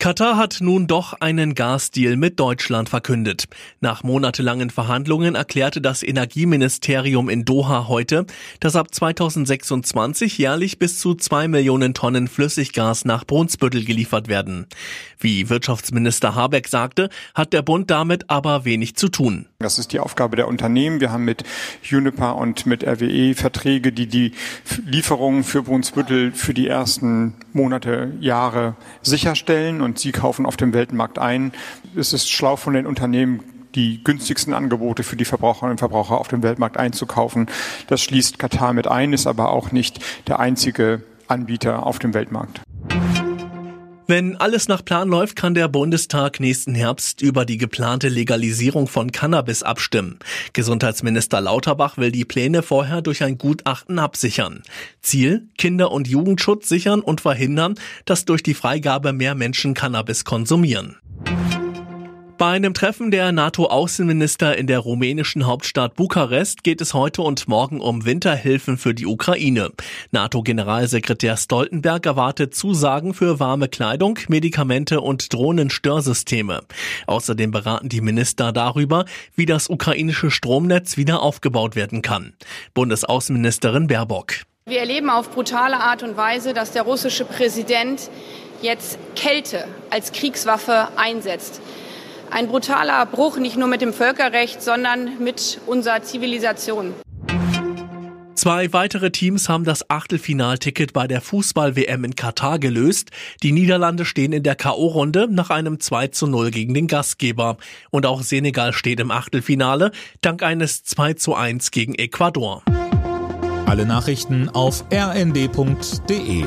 Katar hat nun doch einen Gasdeal mit Deutschland verkündet. Nach monatelangen Verhandlungen erklärte das Energieministerium in Doha heute, dass ab 2026 jährlich bis zu zwei Millionen Tonnen Flüssiggas nach Brunsbüttel geliefert werden. Wie Wirtschaftsminister Habeck sagte, hat der Bund damit aber wenig zu tun. Das ist die Aufgabe der Unternehmen. Wir haben mit Uniper und mit RWE Verträge, die die Lieferungen für Brunsbüttel für die ersten Monate, Jahre sicherstellen und sie kaufen auf dem Weltmarkt ein. Es ist schlau von den Unternehmen, die günstigsten Angebote für die Verbraucherinnen und Verbraucher auf dem Weltmarkt einzukaufen. Das schließt Katar mit ein, ist aber auch nicht der einzige Anbieter auf dem Weltmarkt. Wenn alles nach Plan läuft, kann der Bundestag nächsten Herbst über die geplante Legalisierung von Cannabis abstimmen. Gesundheitsminister Lauterbach will die Pläne vorher durch ein Gutachten absichern. Ziel, Kinder- und Jugendschutz sichern und verhindern, dass durch die Freigabe mehr Menschen Cannabis konsumieren. Bei einem Treffen der NATO-Außenminister in der rumänischen Hauptstadt Bukarest geht es heute und morgen um Winterhilfen für die Ukraine. NATO-Generalsekretär Stoltenberg erwartet Zusagen für warme Kleidung, Medikamente und Drohnenstörsysteme. Außerdem beraten die Minister darüber, wie das ukrainische Stromnetz wieder aufgebaut werden kann. Bundesaußenministerin Baerbock. Wir erleben auf brutale Art und Weise, dass der russische Präsident jetzt Kälte als Kriegswaffe einsetzt. Ein brutaler Bruch nicht nur mit dem Völkerrecht, sondern mit unserer Zivilisation. Zwei weitere Teams haben das Achtelfinalticket bei der Fußball-WM in Katar gelöst. Die Niederlande stehen in der K.O.-Runde nach einem 2 zu 0 gegen den Gastgeber. Und auch Senegal steht im Achtelfinale dank eines 2 zu 1 gegen Ecuador. Alle Nachrichten auf rnd.de